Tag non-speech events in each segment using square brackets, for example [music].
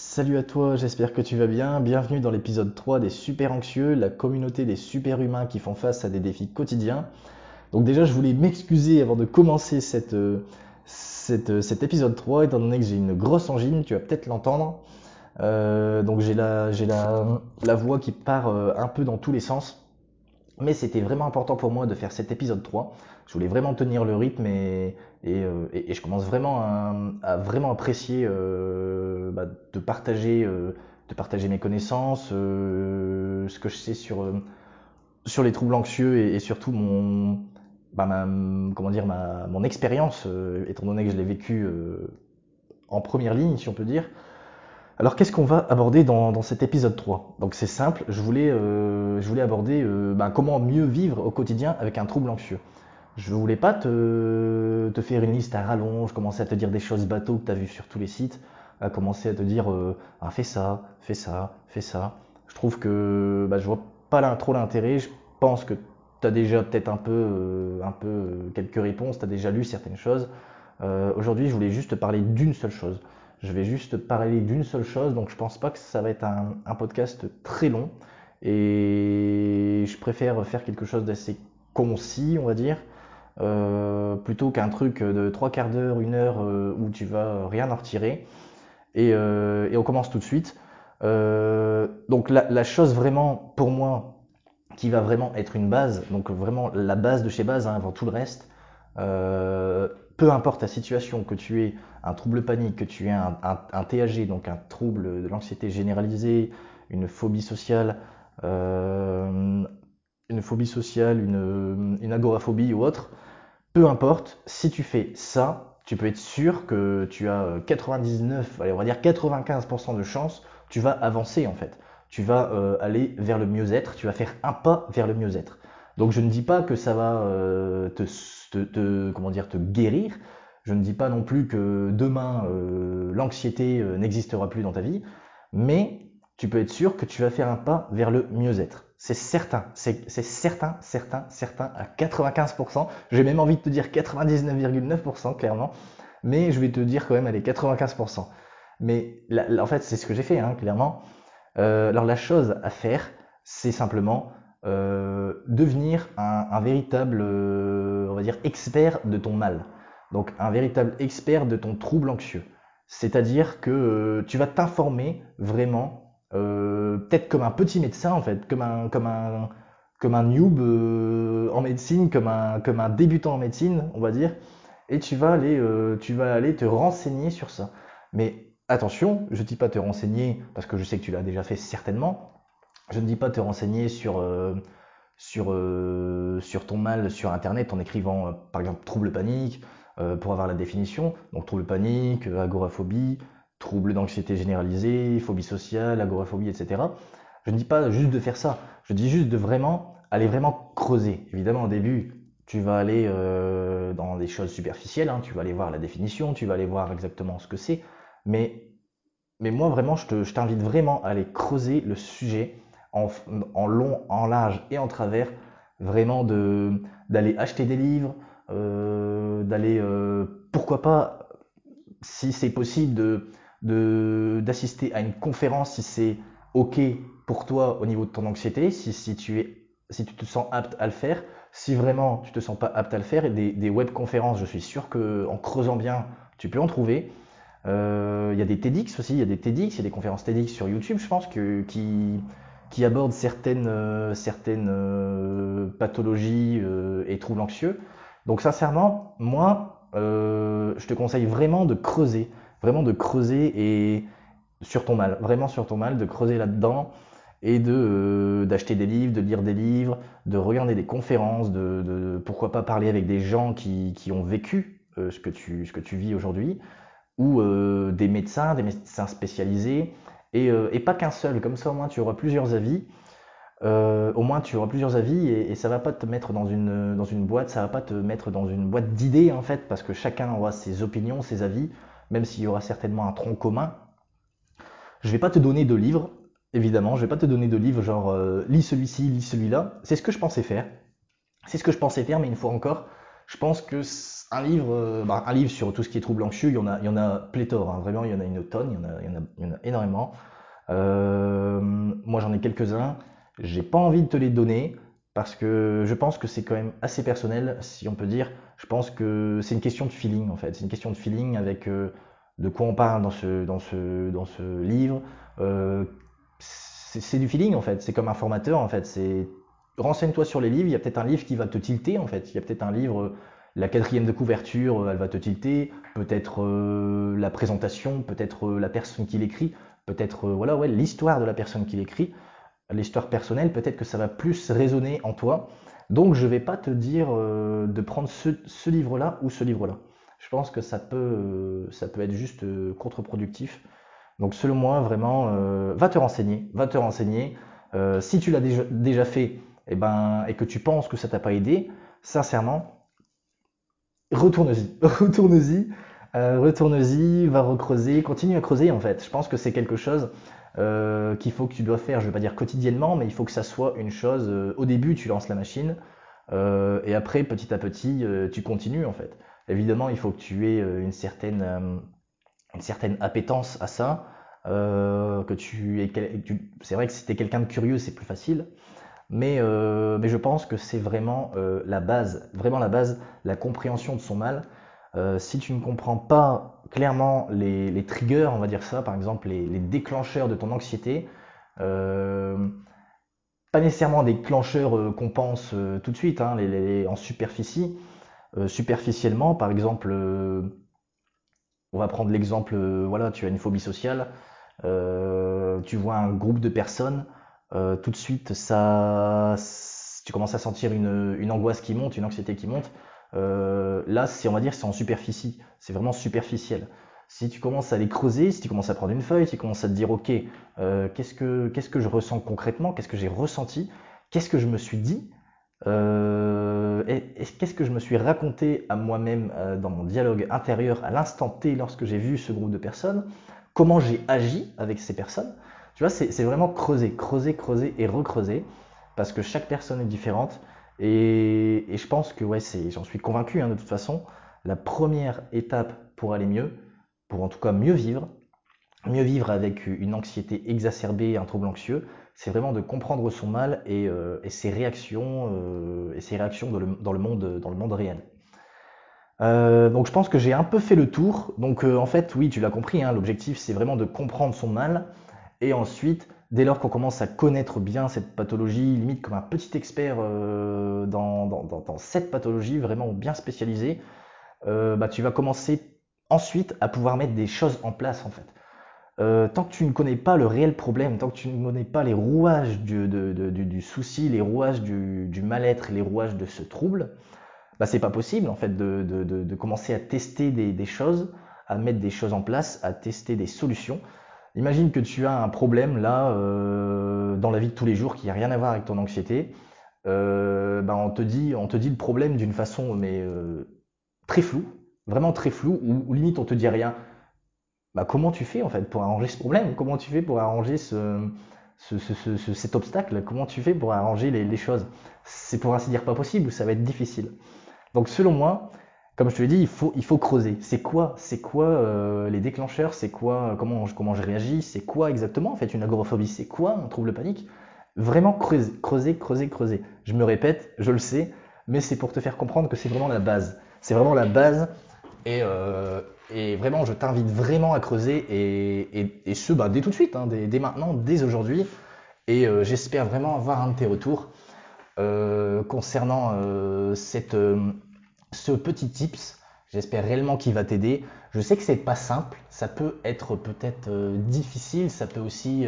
Salut à toi, j'espère que tu vas bien. Bienvenue dans l'épisode 3 des Super Anxieux, la communauté des super humains qui font face à des défis quotidiens. Donc déjà, je voulais m'excuser avant de commencer cette, euh, euh, cet épisode 3, étant donné que j'ai une grosse angine, tu vas peut-être l'entendre. Euh, donc j'ai la, la, la voix qui part un peu dans tous les sens. Mais c'était vraiment important pour moi de faire cet épisode 3. Je voulais vraiment tenir le rythme et, euh, et- et je commence vraiment à, à vraiment apprécier euh, bah, de partager, euh, de partager mes connaissances, euh, ce que je sais sur, euh, sur les troubles anxieux et, surtout mon, bah, ma, comment dire, ma, mon expérience, euh, étant donné que je l'ai vécu en première ligne, si on peut dire. Alors qu'est-ce qu'on va aborder dans, cet épisode 3 Donc c'est simple, je voulais, euh, aborder euh, bah, comment mieux vivre au quotidien avec un trouble anxieux. Je voulais pas te, faire une liste à rallonge, commencer à te dire des choses bateaux que tu as vues sur tous les sites, à commencer à te dire euh, ah, fais ça, fais ça, fais ça. Je trouve que bah, je vois pas trop l'intérêt, je pense que tu as déjà peut-être un peu, quelques réponses, tu as déjà lu certaines choses. Aujourd'hui, je voulais juste te parler d'une seule chose. Je vais juste parler d'une seule chose, donc je pense pas que ça va être un, podcast très long. Et je préfère faire quelque chose d'assez concis, on va dire, euh, plutôt qu'un truc de trois quarts d'heure, une heure euh, où tu vas rien en retirer. Et, euh, on commence tout de suite. Donc la, chose vraiment, pour moi, qui va vraiment être une base, donc vraiment la base de chez base hein, avant tout le reste, peu importe ta situation, que tu aies un trouble panique, que tu aies un, un, donc un trouble de l'anxiété généralisée, une phobie sociale, euh, une phobie agoraphobie ou autre, peu importe, si tu fais ça, tu peux être sûr que tu as 99, allez, on va dire 95% de chances, tu vas avancer en fait. Tu vas euh, aller vers le mieux-être, tu vas faire un pas vers le mieux-être. Donc je ne dis pas que ça va euh, te, comment dire, te guérir. Je ne dis pas non plus que demain euh, l'anxiété euh, n'existera plus dans ta vie, mais tu peux être sûr que tu vas faire un pas vers le mieux-être. C'est certain, c'est certain, certain, certain à 95%. J'ai même envie de te dire 99,9% clairement, mais je vais te dire quand même allez 95%. Mais en fait, c'est ce que j'ai fait, hein, clairement. Alors la chose à faire, c'est simplement devenir un, véritable, euh, on va dire, expert de ton mal. Donc un véritable expert de ton trouble anxieux. C'est-à-dire que euh, tu vas t'informer vraiment, euh, peut-être comme un petit médecin en fait, comme un, comme un, comme un noob euh, en médecine, comme un, comme un débutant en médecine, on va dire, et tu vas aller, euh, tu vas aller te renseigner sur ça. Mais attention, je ne dis pas te renseigner parce que je sais que tu l'as déjà fait certainement. Je ne dis pas te renseigner sur, euh, sur, euh, sur ton mal sur Internet en écrivant, euh, par exemple, trouble panique, pour avoir la définition. Donc, trouble panique, agoraphobie, trouble d'anxiété généralisée, phobie sociale, agoraphobie, etc. Je ne dis pas juste de faire ça. Je dis juste de vraiment aller vraiment creuser. Évidemment, au début, tu vas aller dans des choses superficielles. hein. Tu vas aller voir la définition, tu vas aller voir exactement ce que c'est. Mais mais moi, vraiment, je t'invite vraiment à aller creuser le sujet en, long, en large et en travers. Vraiment de, d'aller acheter des livres, euh, d'aller, euh, pourquoi pas, si c'est possible, de, de, d'assister à une conférence si c'est OK pour toi au niveau de ton anxiété, si, si tu es, si tu te sens apte à le faire. Si vraiment tu te sens pas apte à le faire, et des, des webconférences, je suis sûr que en creusant bien, tu peux en trouver. Euh, il y a des TEDx aussi, il y a des TEDx, il y a des conférences TEDx sur YouTube, je pense, que, qui, qui abordent certaines, euh, euh, pathologies euh, et troubles anxieux. Donc sincèrement, moi, je te conseille vraiment de creuser, vraiment de creuser et sur ton mal, vraiment sur ton mal, de creuser là-dedans et de d'acheter des livres, de lire des livres, de regarder des conférences, de, pourquoi pas parler avec des gens qui, ont vécu ce que tu, vis aujourd'hui ou des médecins, des médecins spécialisés, et, euh, et pas qu'un seul, comme ça au moins tu auras plusieurs avis, euh, au moins tu auras plusieurs avis et, et ça va pas te mettre dans une, dans une boîte, ça va pas te mettre dans une boîte d'idées en fait, parce que chacun aura ses opinions, ses avis, même s'il y aura certainement un tronc commun. Je vais pas te donner de livres, évidemment, je vais pas te donner de livres genre euh, lis celui-ci, lis celui-là, c'est ce que je pensais faire, c'est ce que je pensais faire, mais une fois encore, Je pense que un livre, bah, un livre sur tout ce qui est trouble anxieux, il y en a, il y en a pléthore. Hein. Vraiment, il y en a une tonne, il y en a, énormément. moi, j'en ai quelques-uns. J'ai pas envie de te les donner parce que je pense que c'est quand même assez personnel, si on peut dire. Je pense que c'est une question de feeling en fait. C'est une question de feeling avec de quoi on parle dans ce, dans ce, dans ce livre. Euh, c'est du feeling en fait, c'est comme un formateur en fait. C'est renseigne-toi sur les livres. Il y a peut-être un livre qui va te tilter en fait. Il y a peut-être un livre, la quatrième de couverture, euh, elle va te tilter. Peut-être euh, la présentation, peut-être la personne qui l'écrit, peut-être voilà ouais l'histoire de la personne qui l'écrit, l'histoire personnelle. Peut-être que ça va plus résonner en toi. Donc je vais pas te dire de prendre ce, livre-là ou ce livre-là je pense que ça peut, euh, être juste euh, contre-productif. Donc selon moi, vraiment, euh, va te renseigner, va te renseigner. si tu l'as déjà, fait et, eh ben, et que tu penses que ça t'a pas aidé, sincèrement, retourne-y, [laughs] retourne-y, retourne-y, va recreuser, continue à creuser en fait. Je pense que c'est quelque chose qu'il faut que tu dois faire, je vais pas dire quotidiennement, mais il faut que ça soit une chose. au début, tu lances la machine, et après, petit à petit, tu continues en fait. Évidemment, il faut que tu aies euh, une certaine, euh, une certaine appétence à ça. Euh, que tu es, c'est vrai que si tu es quelqu'un de curieux, c'est plus facile. Mais, mais je pense que c'est vraiment la base, vraiment la base, la compréhension de son mal. si tu ne comprends pas clairement les, triggers, on va dire ça, par exemple les, déclencheurs de ton anxiété, pas nécessairement des déclencheurs qu'on pense tout de suite, hein, en superficie, euh, superficiellement. Par exemple, euh, on va prendre l'exemple, euh, voilà, tu as une phobie sociale, tu vois un groupe de personnes, tout de suite, ça, tu commences à sentir une, angoisse qui monte, une anxiété qui monte. là, c'est, on va dire, c'est en superficie, c'est vraiment superficiel. Si tu commences à les creuser, si tu commences à prendre une feuille, si tu commences à te dire, ok, qu'est-ce que qu'est-ce que je ressens concrètement, qu'est-ce que j'ai ressenti, qu'est-ce que je me suis dit, euh, qu'est-ce que je me suis raconté à moi-même euh, dans mon dialogue intérieur à l'instant T lorsque j'ai vu ce groupe de personnes? Comment j'ai agi avec ces personnes? Tu vois, c'est vraiment creuser, creuser, creuser et recreuser parce que chaque personne est différente. Et, je pense que, ouais, j'en suis convaincu hein, de toute façon, la première étape pour aller mieux, pour en tout cas mieux vivre, mieux vivre avec une anxiété exacerbée, un trouble anxieux, c'est vraiment de comprendre son mal et, euh, ses réactions euh, et ses réactions dans le, monde dans le monde réel. Euh, donc je pense que j'ai un peu fait le tour. Donc en fait, oui, tu l'as compris, hein, l'objectif c'est vraiment de comprendre son mal et ensuite, dès lors qu'on commence à connaître bien cette pathologie, limite comme un petit expert dans, dans, cette pathologie, vraiment bien spécialisé, bah, tu vas commencer ensuite à pouvoir mettre des choses en place en fait. Euh, tant que tu ne connais pas le réel problème, tant que tu ne connais pas les rouages du, du, souci, les rouages du, mal-être, les rouages de ce trouble, bah c'est pas possible en fait de, commencer à tester des, choses, à mettre des choses en place, à tester des solutions. Imagine que tu as un problème là euh, dans la vie de tous les jours qui n'a rien à voir avec ton anxiété. Euh, bah on te dit, on te dit le problème d'une façon mais très floue, vraiment très floue, ou limite on te dit rien bah, comment tu fais en fait pour arranger ce problème? Comment tu fais pour arranger ce, cet obstacle? Comment tu fais pour arranger les, choses? C'est pour ainsi dire pas possible ou ça va être difficile. Donc selon moi, comme je te l'ai dit, il faut, il faut creuser. C'est quoi, c'est quoi euh, les déclencheurs? C'est quoi comment, comment je réagis? C'est quoi exactement en fait une agoraphobie? C'est quoi un trouble panique? Vraiment creuser, creuser, creuser, creuser. Je me répète, je le sais, mais c'est pour te faire comprendre que c'est vraiment la base. C'est vraiment la base et, euh, et vraiment, je t'invite vraiment à creuser et, et, ce, bah, dès tout de suite, hein, dès, maintenant, dès aujourd'hui. Et euh, j'espère vraiment avoir un de tes retours concernant cette, ce petit tips. J'espère réellement qu'il va t'aider. Je sais que c'est pas simple, ça peut être peut-être difficile, ça peut aussi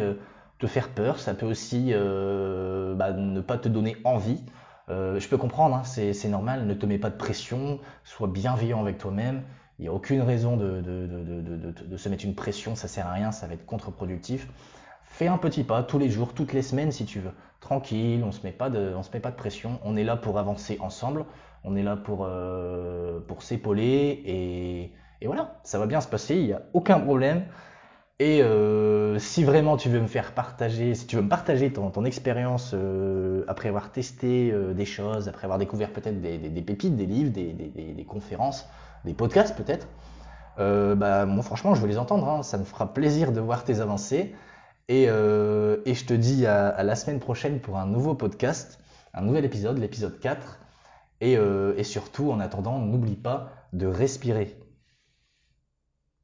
te faire peur, ça peut aussi bah, ne pas te donner envie. je peux comprendre, hein, c'est normal, ne te mets pas de pression, sois bienveillant avec toi-même. Il n'y a aucune raison de, de, se mettre une pression, ça sert à rien, ça va être contre-productif. Fais un petit pas tous les jours, toutes les semaines si tu veux. Tranquille, on se met pas de, se met pas de pression. On est là pour avancer ensemble. On est là pour, euh, pour s'épauler et, et, voilà, ça va bien se passer. Il n'y a aucun problème. Et euh, si vraiment tu veux me faire partager, si tu veux me partager ton, ton expérience euh, après avoir testé des choses, après avoir découvert peut-être des, des, des, pépites, des livres, des, des conférences, des podcasts peut-être, bah, moi franchement je veux les entendre, hein. ça me fera plaisir de voir tes avancées. Et, euh, et je te dis à, la semaine prochaine pour un nouveau podcast, un nouvel épisode, l'épisode 4. Et, euh, et surtout, en attendant, n'oublie pas de respirer.